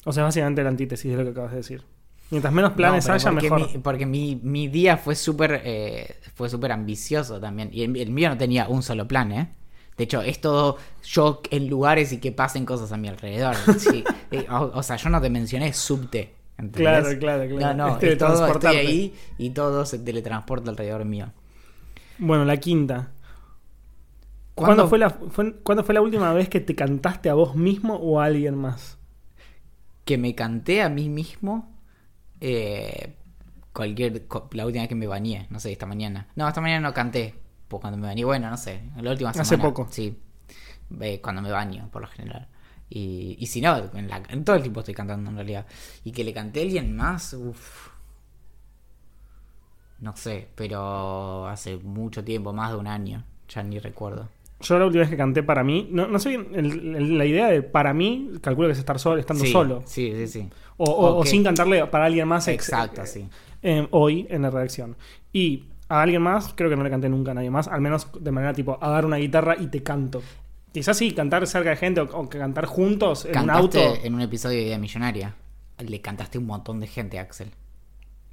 O sea, básicamente la antítesis de lo que acabas de decir. Mientras menos planes No, haya, porque mejor. Mi, porque mi, mi día fue súper eh, fue súper ambicioso también. Y el, el mío no tenía un solo plan, ¿eh? De hecho, es todo yo en lugares y que pasen cosas a mi alrededor. Sí, eh, o, o sea, yo no te mencioné subte. ¿entendés? Claro, claro, claro. No, no, Es es todo, estoy teletransportarte. ahí y todo se teletransporta alrededor mío. Bueno, la quinta. ¿Cuándo- ¿Cuándo fue, la, fue- ¿Cuándo fue la última vez que te cantaste a vos mismo o a alguien más? Que me canté a mí mismo eh, cualquier la última vez que me bañé, no sé, esta mañana. No, esta mañana no canté, pues cuando me bañé, bueno, no sé, la última semana. Hace poco. Sí, eh, cuando me baño, por lo general. Y, y si no, en, la- en todo el tiempo estoy cantando en realidad. Y que le canté a alguien más, uff. No sé, pero hace mucho tiempo, más de un año, ya ni recuerdo. Yo la última vez que canté para mí, no, no sé bien, el- el- la idea de para mí, calculo que es estar solo, estando Sí, solo. Sí, sí, sí. O, o- o Ok. sin cantarle para alguien más. ex- Exacto, eh, sí. eh, hoy en la redacción. Y a alguien más, creo que no le canté nunca a nadie más, al menos de manera tipo, agarrar una guitarra y te canto. Quizás sí, cantar cerca de gente o, o que cantar juntos en un auto. en un episodio de Idea Millonaria. Le cantaste a un montón de gente, Axel.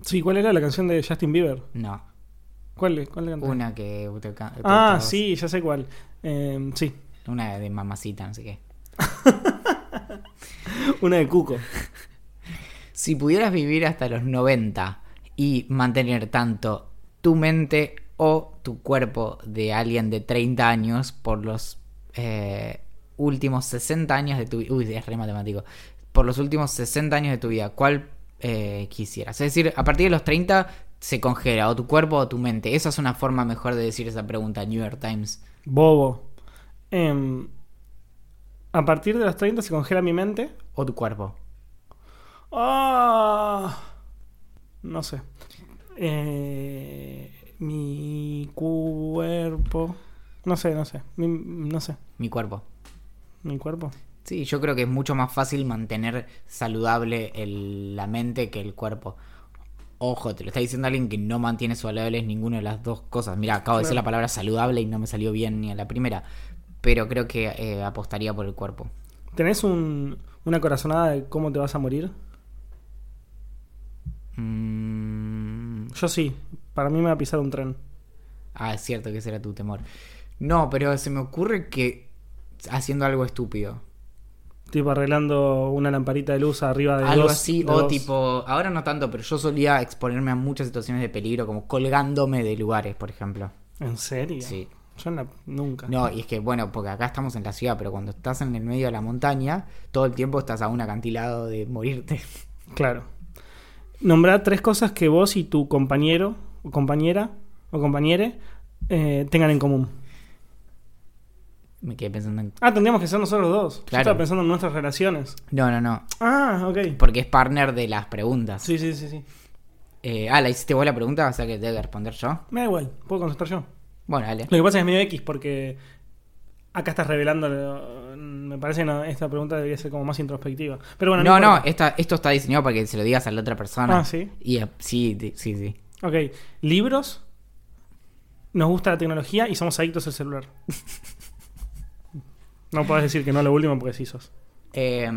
Sí, ¿cuál era la canción de Justin Bieber? No, ¿Cuál, cuál le canté? una que te, ca- te Ah, sí, ya sé cuál. Eh, sí, Una de mamacita, no sé qué. una de Cuco. Si pudieras vivir hasta los 90 y mantener tanto tu mente o tu cuerpo de alguien de 30 años por los eh, últimos 60 años de tu vida. Uy, es re matemático. Por los últimos 60 años de tu vida, ¿cuál eh, quisieras? Es decir, a partir de los 30 se congela o tu cuerpo o tu mente. Esa es una forma mejor de decir esa pregunta, New York Times. Bobo. Em, a partir de los 30 se congela mi mente. O tu cuerpo. Ah, no sé. Eh, mi cuerpo. No sé, no sé. Mi- no sé. Mi cuerpo. Mi cuerpo. Sí, yo creo que es mucho más fácil mantener saludable el- la mente que el cuerpo. Ojo, te lo está diciendo alguien que no mantiene saludables ninguna de las dos cosas. Mira, acabo de decir la palabra saludable y no me salió bien ni a la primera. Pero creo que eh, apostaría por el cuerpo. ¿Tenés un- una corazonada de cómo te vas a morir? Mm, Yo sí. Para mí me va a pisar un tren. Ah, es cierto que ese era tu temor. No, pero se me ocurre que haciendo algo estúpido. Tipo arreglando una lamparita de luz arriba de Algo dos- así, de o dos- tipo, ahora no tanto, pero yo solía exponerme a muchas situaciones de peligro, como colgándome de lugares, por ejemplo. ¿En serio? Sí. Yo la- nunca. No, y es que, bueno, porque acá estamos en la ciudad, pero cuando estás en el medio de la montaña, todo el tiempo estás a un acantilado de morirte. Claro. Nombrá tres cosas que vos y tu compañero, o compañera, o compañere eh, tengan en común. Me quedé pensando en... Ah, tendríamos que ser nosotros dos. Yo estaba pensando en nuestras relaciones. No, no, no. Ah, ok. Porque es partner de las preguntas. Sí, sí, sí, sí. Eh, ah, ¿la hiciste vos la pregunta? O sea que tengo que responder yo. Me da igual, puedo contestar yo. Bueno, dale. Lo que pasa es medio X porque acá estás revelando. Me parece que no, esta pregunta debería ser como más introspectiva. Pero bueno, No, no, importa. esta- esto está diseñado para que se lo digas a la otra persona. Ah, ¿sí? Y eh, sí, sí, sí. Ok, libros. Nos gusta la tecnología y somos adictos al celular. No podés decir que no lo último porque sí sos. Eh,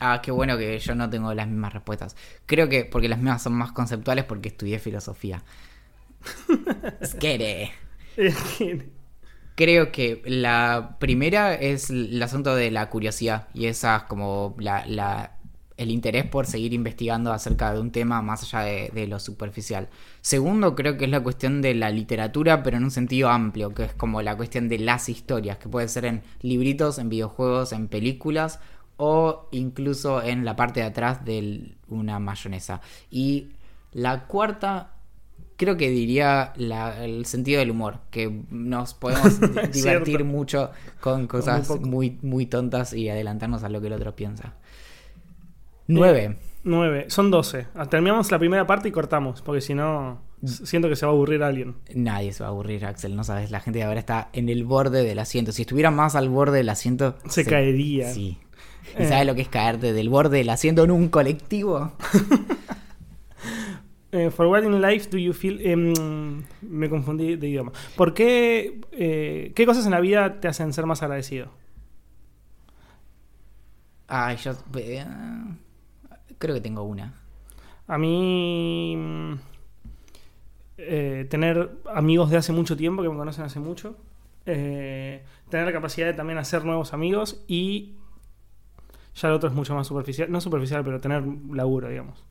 ah, qué bueno que yo no tengo las mismas respuestas. Creo que porque las mías son más conceptuales porque estudié filosofía. Skere. Creo que la primera es el asunto de la curiosidad y esa es como la, la- el interés por seguir investigando acerca de un tema más allá de, de lo superficial. Segundo, creo que es la cuestión de la literatura, pero en un sentido amplio, que es como la cuestión de las historias, que puede ser en libritos, en videojuegos, en películas o incluso en la parte de atrás de una mayonesa. Y la cuarta creo que diría la- el sentido del humor, que nos podemos divertir cierto. mucho con cosas muy, muy tontas y adelantarnos a lo que el otro piensa. Nueve. 9. Son 12. Ah, Terminamos la primera parte y cortamos, porque si no, s- siento que se va a aburrir alguien. Nadie se va a aburrir, Axel, no sabes, la gente de ahora está en el borde del asiento. Si estuviera más al borde del asiento... Se caería. Sí. ¿Y Eh. sabes lo que es caerte del borde del asiento en un colectivo? Eh, for what in life do you feel. em, me confundí de idioma. ¿Por qué. eh, ¿Qué cosas en la vida te hacen ser más agradecido? Ay, yo... creo que tengo una. A mí. eh, tener amigos de hace mucho tiempo que me conocen hace mucho. eh, tener la capacidad de también hacer nuevos amigos y. Ya lo otro es mucho más superficial. No superficial, pero tener laburo, digamos.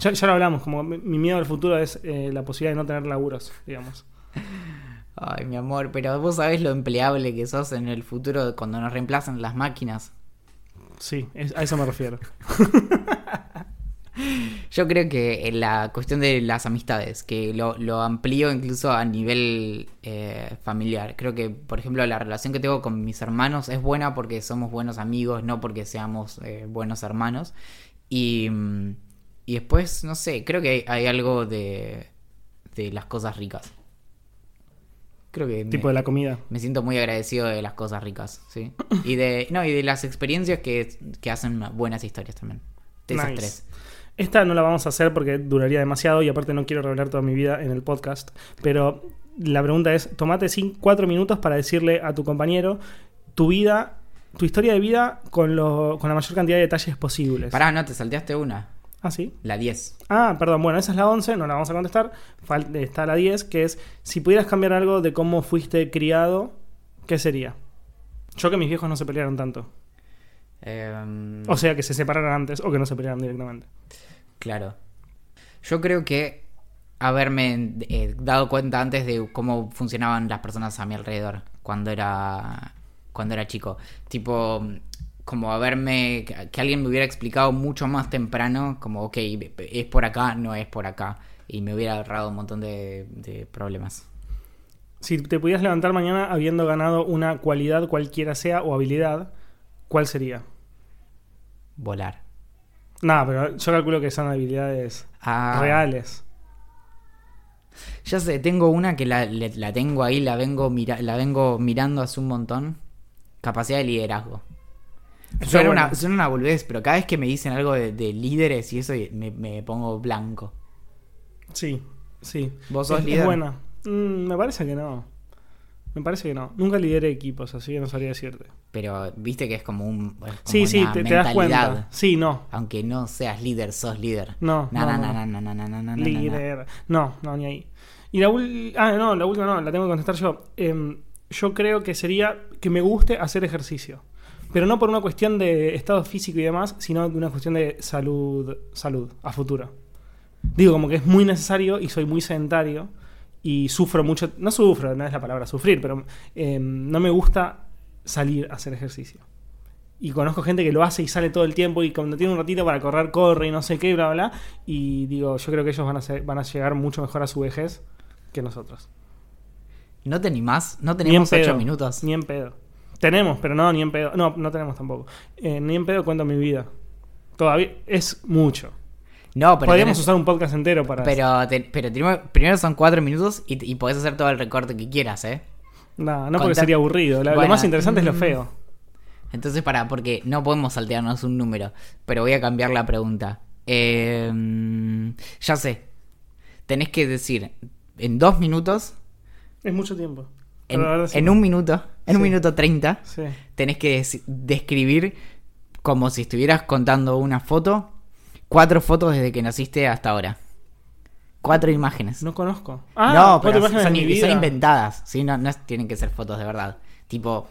Ya, ya lo hablamos, como mi, mi miedo al futuro es eh, la posibilidad de no tener laburos, digamos. Ay, mi amor, pero vos sabés lo empleable que sos en el futuro cuando nos reemplazan las máquinas. Sí, a eso me refiero. Yo creo que en la cuestión de las amistades, que lo, lo amplío incluso a nivel eh, familiar. Creo que, por ejemplo, la relación que tengo con mis hermanos es buena porque somos buenos amigos, no porque seamos eh, buenos hermanos. Y, mm, y después, no sé, creo que hay, hay algo de, de las cosas ricas. Creo que tipo me, de la comida. me siento muy agradecido de las cosas ricas, ¿sí? Y de, no, y de las experiencias que, que hacen buenas historias también. De esas Nice. tres. Esta no la vamos a hacer porque duraría demasiado y aparte no quiero revelar toda mi vida en el podcast. Pero la pregunta es, tomate 4 minutos para decirle a tu compañero tu vida, tu historia de vida con, lo- con la mayor cantidad de detalles posibles. Pará, no, te salteaste una. Ah, sí. La 10. Ah, perdón, bueno, esa es la 11, no la vamos a contestar. Fal- está la 10, que es, si pudieras cambiar algo de cómo fuiste criado, ¿qué sería? Yo que mis viejos no se pelearon tanto. Em, O sea, que se separaran antes o que no se pelearan directamente. claro. Yo creo que haberme eh, dado cuenta antes de cómo funcionaban las personas a mi alrededor cuando era cuando era chico. Tipo, como haberme. que alguien me hubiera explicado mucho más temprano, como, ok, es por acá, no es por acá. Y me hubiera ahorrado un montón de, de problemas. Si te pudieras levantar mañana habiendo ganado una cualidad cualquiera sea o habilidad, ¿cuál sería? Volar. Nada, pero yo calculo que son habilidades Ah, reales. Ya sé, tengo una que la, la tengo ahí, la vengo, mira, la vengo mirando hace un montón. Capacidad de liderazgo. Suena, una, suena una boludez, pero cada vez que me dicen algo de, de líderes y eso, me, me pongo blanco. Sí, sí. ¿Vos sos es, es líder? buena. Mm, me parece que no. Me parece que no. Nunca lideré equipos, así que no sabría decirte. Pero viste que es como un. es como Sí, sí, una te, te das cuenta. Sí, no. Aunque no seas líder, sos líder. No, No, no, no, no. no, no, no, no, no, no, no, no. Líder. No, no, ni ahí. Y la última. Ah, no, la última no, la tengo que contestar yo. Em, yo creo que sería que me guste hacer ejercicio. Pero no por una cuestión de estado físico y demás, sino de una cuestión de salud, salud a futuro. Digo, como que es muy necesario y soy muy sedentario y sufro mucho. No sufro, no es la palabra sufrir, pero em, no me gusta salir a hacer ejercicio. Y conozco gente que lo hace y sale todo el tiempo y cuando tiene un ratito para correr, corre y no sé qué, bla, bla, bla. Y digo, yo creo que ellos van a, ser- van a llegar mucho mejor a su vejez que nosotros. ¿No te animás? ¿No tenemos ocho minutos? Ni en pedo. Tenemos, pero no, ni en pedo. No, no tenemos tampoco. Eh, ni en pedo cuento mi vida. Todavía es mucho. No, pero. Podríamos tenés- usar un podcast entero para eso. Pero, te- pero primero son cuatro minutos y, y podés hacer todo el recorte que quieras, ¿eh? No, no porque sería aburrido. La- lo Bueno, más interesante es lo mm. feo. Entonces, para, porque no podemos saltearnos un número. Pero voy a cambiar la pregunta. Eh, ya sé. Tenés que decir en dos minutos, Es mucho tiempo. En, un minuto, en un minuto treinta, Sí. tenés que describir como si estuvieras contando una foto, cuatro fotos desde que naciste hasta ahora. Cuatro imágenes. No conozco. Ah, no, pero son, inventadas, ¿sí? No, no es- tienen que ser fotos de verdad. Tipo,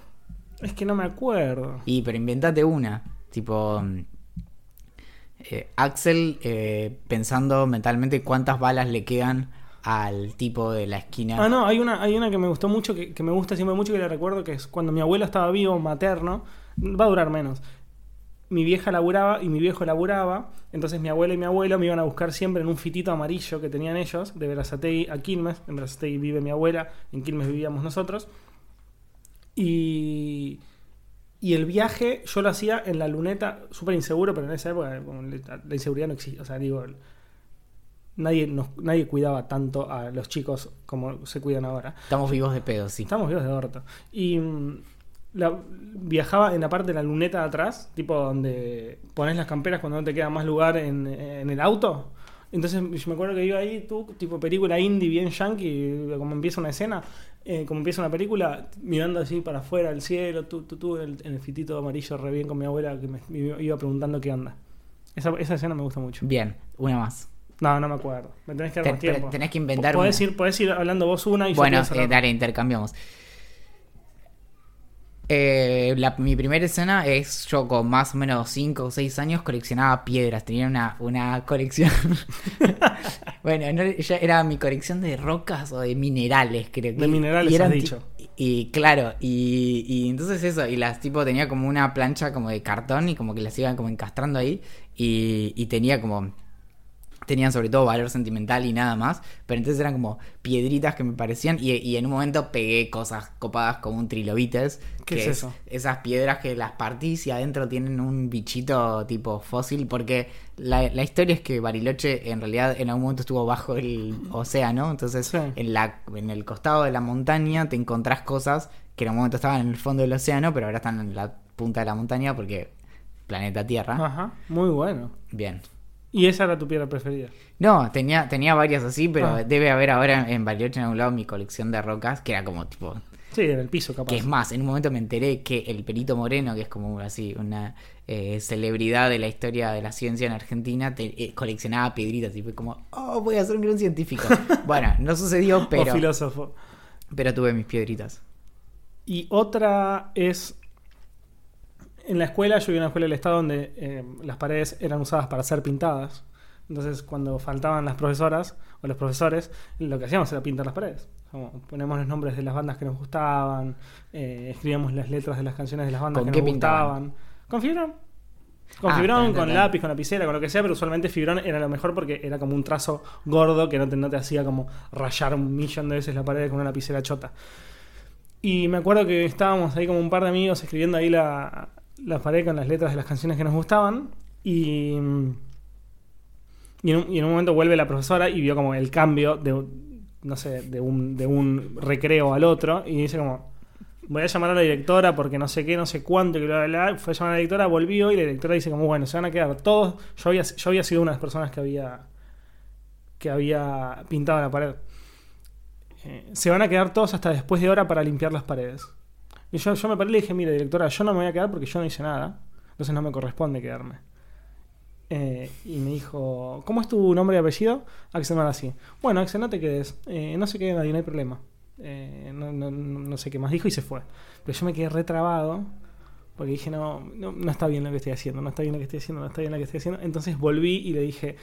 Es que no me acuerdo. y pero inventate una. Tipo, mm, eh, Axel eh, pensando mentalmente cuántas balas le quedan al tipo de la esquina. Ah, no, hay una, hay una que me gustó mucho, que, que me gusta siempre mucho, que le recuerdo, que es cuando mi abuelo estaba vivo, materno, va a durar menos. Mi vieja laburaba y mi viejo laburaba, entonces mi abuela y mi abuelo me iban a buscar siempre en un fitito amarillo que tenían ellos, de Berazategui a Quilmes. En Berazategui vive mi abuela, en Quilmes vivíamos nosotros. Y, y el viaje yo lo hacía en la luneta, súper inseguro, pero en esa época la inseguridad no existía. O sea, digo, nadie, nos- nadie cuidaba tanto a los chicos como se cuidan ahora. Estamos vivos de pedo, sí. Estamos vivos de orto. Y mm, la- viajaba en la parte de la luneta de atrás, tipo donde pones las camperas cuando no te queda más lugar en, en el auto. Entonces yo me acuerdo que iba ahí, tú, tipo película indie bien yankee, como empieza una escena, eh, como empieza una película, mirando así para afuera, el cielo, tú, tú, tú, en el, en el fitito amarillo, re bien con mi abuela que me, me iba preguntando qué onda. Esa, esa escena me gusta mucho. Bien, una más. No, no me acuerdo. Me tenés que dar Te- más tiempo. tenés que inventar Podés una. ir, podés ir hablando vos una y yo Bueno, a cerrar. eh, dale, intercambiamos. Eh, la- mi primera escena es yo con más o menos 5 o 6 años coleccionaba piedras. Tenía una, una colección. bueno, no, ya era mi colección de rocas o de minerales, creo que. De minerales y eran has dicho. Y claro, y, y entonces eso, y las tipo tenía como una plancha como de cartón y como que las iban como encastrando ahí. Y, y tenía como tenían sobre todo valor sentimental y nada más, pero entonces eran como piedritas que me parecían y, y en un momento pegué cosas copadas como un trilobites, ¿Qué que es eso? Esas piedras que las partís y adentro tienen un bichito tipo fósil, porque la, la historia es que Bariloche en realidad en algún momento estuvo bajo el océano, entonces Sí. en, la, en el costado de la montaña te encontrás cosas que en un momento estaban en el fondo del océano, pero ahora están en la punta de la montaña porque planeta Tierra. Ajá, muy bueno. Bien. Y esa era tu piedra preferida. No, tenía, tenía varias así, pero Ah. debe haber ahora en Bariloche en algún lado mi colección de rocas, que era como tipo. Sí, en el piso, capaz. Que es más, en un momento me enteré que el Perito Moreno, que es como así, una eh, celebridad de la historia de la ciencia en Argentina, te- eh, coleccionaba piedritas y fue como, oh, voy a ser un gran científico. bueno, no sucedió, O pero, filósofo. pero tuve mis piedritas. Y otra es. En la escuela, yo iba a una escuela del Estado donde eh, las paredes eran usadas para ser pintadas. Entonces, cuando faltaban las profesoras o los profesores, lo que hacíamos era pintar las paredes. Como ponemos los nombres de las bandas que nos gustaban, eh, escribíamos las letras de las canciones de las bandas ¿Con que nos pintaban? gustaban. Con fibrón. Con Ah, fibrón, con lápiz, con lapicera, con lo que sea, pero usualmente fibrón era lo mejor porque era como un trazo gordo que no te, no te hacía como rayar un millón de veces la pared con una lapicera chota. Y me acuerdo que estábamos ahí como un par de amigos escribiendo ahí la, la pared con las letras de las canciones que nos gustaban. Y, y, en, un, y en un momento vuelve la profesora y vio como el cambio de, no sé, de un, de un recreo al otro. Y dice como, voy a llamar a la directora porque no sé qué, no sé cuánto, y bla, bla, bla. Fue a llamar a la directora, volvió y la directora dice como, bueno, se van a quedar todos. Yo había, yo había sido una de las personas que había, que había pintado la pared. eh, se van a quedar todos hasta después de hora para limpiar las paredes. Y yo, yo me paré y le dije, mire, directora, yo no me voy a quedar porque yo no hice nada. Entonces no me corresponde quedarme. Eh, y me dijo, ¿cómo es tu nombre y apellido? Axel Marazzi. Bueno, Axel, no te quedes. Eh, no se quede nadie, no hay problema. Eh, no, no- no sé qué más dijo y se fue. Pero yo me quedé retrabado porque dije, no, no, no está bien lo que estoy haciendo, no está bien lo que estoy haciendo, no está bien lo que estoy haciendo. Entonces volví y le dije,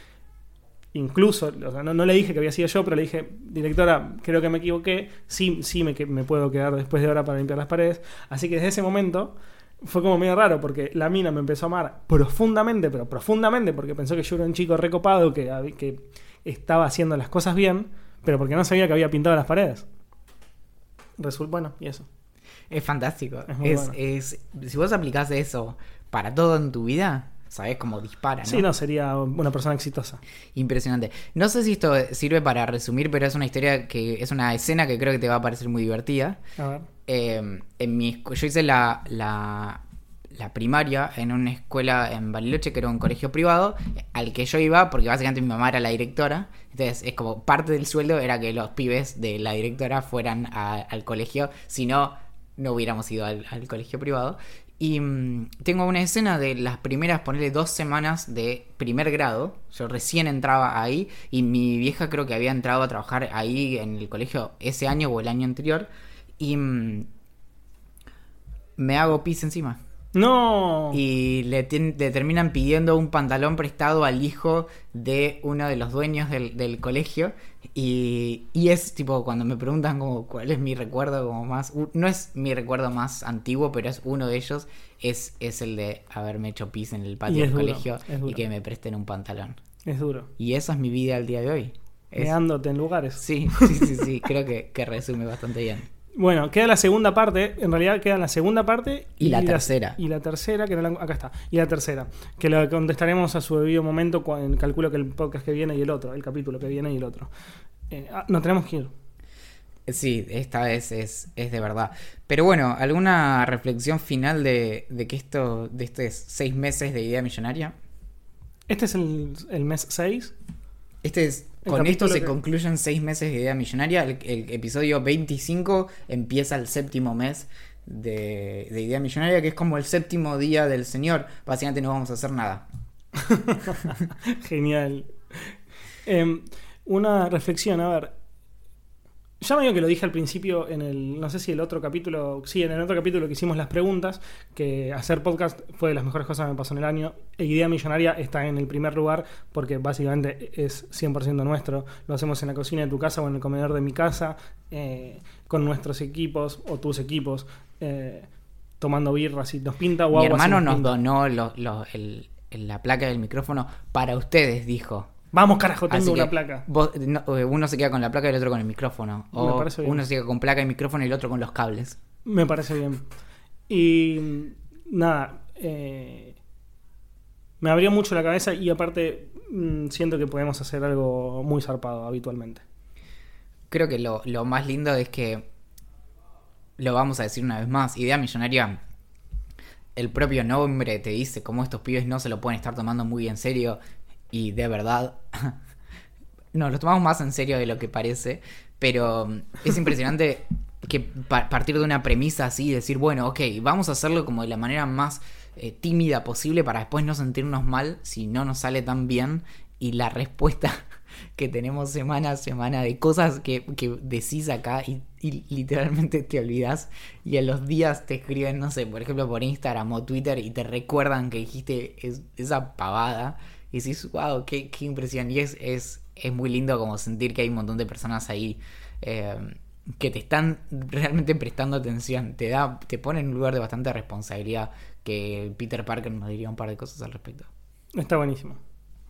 incluso, o sea, no, no le dije que había sido yo, pero le dije, directora, creo que me equivoqué, sí, sí me, que- me puedo quedar después de hora para limpiar las paredes. Así que desde ese momento fue como medio raro, porque la mina me empezó a amar profundamente, pero profundamente, porque pensó que yo era un chico recopado, que, que estaba haciendo las cosas bien, pero porque no sabía que había pintado las paredes. Resul bueno, y eso. Es fantástico. Es muy Es, bueno. es- si vos aplicás eso para todo en tu vida, sabés cómo dispara, ¿no? Sí, no, sería una persona exitosa. Impresionante. No sé si esto sirve para resumir, pero es una historia que es una escena que creo que te va a parecer muy divertida. A ver. Eh, en mi, yo hice la, la, la primaria en una escuela en Bariloche, que era un colegio privado, al que yo iba porque básicamente mi mamá era la directora. Entonces, es como parte del sueldo era que los pibes de la directora fueran a- al colegio, si no, no hubiéramos ido al, al colegio privado. Y mm, tengo una escena de las primeras, ponerle dos semanas de primer grado. Yo recién entraba ahí y mi vieja creo que había entrado a trabajar ahí en el colegio ese año o el año anterior. Y mm, me hago pis encima. No. Y le, le terminan pidiendo un pantalón prestado al hijo de uno de los dueños del, del colegio. Y, y es tipo, cuando me preguntan como cuál es mi recuerdo como más... No es mi recuerdo más antiguo, pero es uno de ellos. Es, es el de haberme hecho pis en el patio del duro, colegio y que me presten un pantalón. Es duro. Y esa es mi vida al día de hoy. Es- Meándote en lugares. Sí, sí, sí, sí. creo que, que resume bastante bien. Bueno, queda la segunda parte. En realidad queda la segunda parte Y la tercera. Y la tercera, que no la, acá está. Y la tercera, que la contestaremos a su debido momento. Cuando, calculo que el podcast que viene y el otro, el capítulo que viene y el otro. Eh, ah, nos tenemos que ir. Sí, esta vez es, es de verdad. Pero bueno, ¿alguna reflexión final de, de que esto, de estos seis meses de idea millonaria? Este es el, el mes 6. Este es, El con esto se que- concluyen seis meses de idea millonaria. El, el episodio 25 empieza el séptimo mes de, de idea millonaria, que es como el séptimo día del Señor. Básicamente no vamos a hacer nada. Genial. Em, una reflexión, a ver. Ya medio que lo dije al principio en el, no sé si el otro capítulo, sí, en el otro capítulo que hicimos las preguntas, que hacer podcast fue de las mejores cosas que me pasó en el año. E Idea Millonaria está en el primer lugar porque básicamente es 100% nuestro. Lo hacemos en la cocina de tu casa o en el comedor de mi casa, eh, con nuestros equipos o tus equipos, eh, tomando birras si nos pinta o Mi agua hermano nos donó lo- lo- el- el- la placa del micrófono para ustedes, dijo. Vamos, carajo, tengo Así una que placa. vos- no, eh, uno se queda con la placa y el otro con el micrófono. Me O parece bien. uno se queda con placa y micrófono y el otro con los cables. Me parece bien. Y nada, eh, me abrió mucho la cabeza y aparte mm, siento que podemos hacer algo muy zarpado habitualmente. Creo que lo, lo más lindo es que, lo vamos a decir una vez más, Idea Millonaria, el propio nombre te dice cómo estos pibes no se lo pueden estar tomando muy en serio y de verdad, nos lo tomamos más en serio de lo que parece, pero mm, es impresionante que pa- partir de una premisa así, decir, bueno, ok, vamos a hacerlo como de la manera más eh, tímida posible para después no sentirnos mal si no nos sale tan bien y la respuesta que tenemos semana a semana de cosas que, que decís acá y, y literalmente te olvidas y a los días te escriben, no sé, por ejemplo por Instagram o Twitter y te recuerdan que dijiste es- esa pavada y decís, wow, qué, qué impresión. Y es, es, es muy lindo como sentir que hay un montón de personas ahí eh, que te están realmente prestando atención. Te da, te pone en un lugar de bastante responsabilidad que Peter Parker nos diría un par de cosas al respecto. Está buenísimo.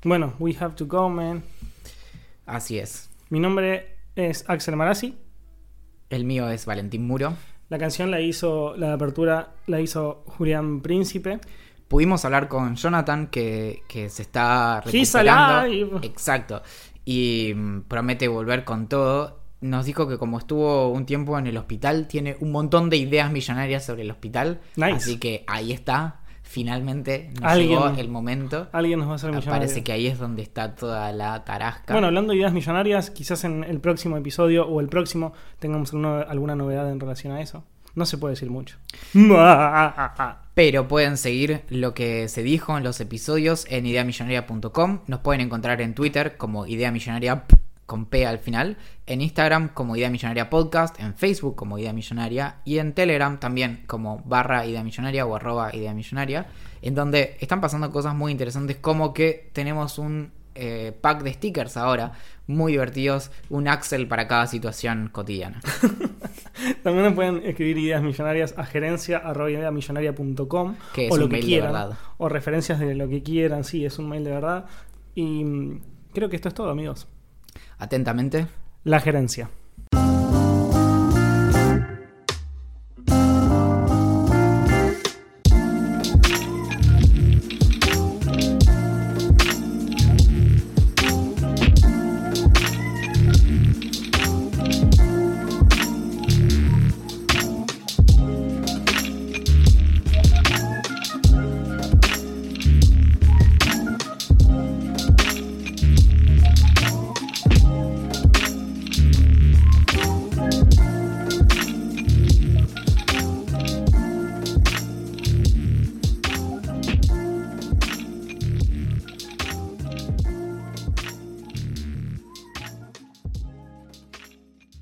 Bueno, we have to go, man. Así es. Mi nombre es Axel Marazzi. El mío es Valentín Muro. La canción la hizo, la apertura la hizo Julián Príncipe. Pudimos hablar con Jonathan que, que se está recuperando. Exacto. Y mm, promete volver con todo. Nos dijo que como estuvo un tiempo en el hospital, tiene un montón de ideas millonarias sobre el hospital. Nice. Así que ahí está. finalmente nos Alguien- llegó el momento. Alguien nos va a hacer millonario. Parece que ahí es donde está toda la tarasca. Bueno, hablando de ideas millonarias, quizás en el próximo episodio o el próximo tengamos alguna, alguna novedad en relación a eso. No se puede decir mucho. Pero pueden seguir lo que se dijo en los episodios en ideamillonaria.com. Nos pueden encontrar en Twitter como Idea Millonaria con P al final, en Instagram como Idea Millonaria Podcast, en Facebook como Idea Millonaria y en Telegram también como barra Idea Millonaria o arroba Idea Millonaria, en donde están pasando cosas muy interesantes como que tenemos un eh, pack de stickers ahora, muy divertidos, un Axel para cada situación cotidiana. También nos pueden escribir ideas millonarias a es o lo que de quieran. O referencias de lo que quieran. Sí, es un mail de verdad. Y creo que esto es todo, amigos. Atentamente. La gerencia.